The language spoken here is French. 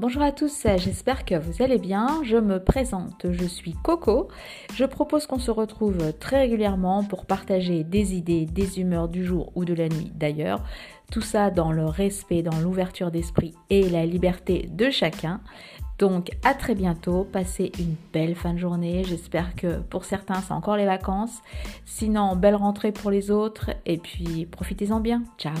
Bonjour à tous, j'espère que vous allez bien. Je me présente, je suis Coco. Je propose qu'on se retrouve très régulièrement pour partager des idées, des humeurs du jour ou de la nuit d'ailleurs. Tout ça dans le respect, dans l'ouverture d'esprit et la liberté de chacun. Donc à très bientôt, passez une belle fin de journée. J'espère que pour certains c'est encore les vacances. Sinon, belle rentrée pour les autres et puis profitez-en bien. Ciao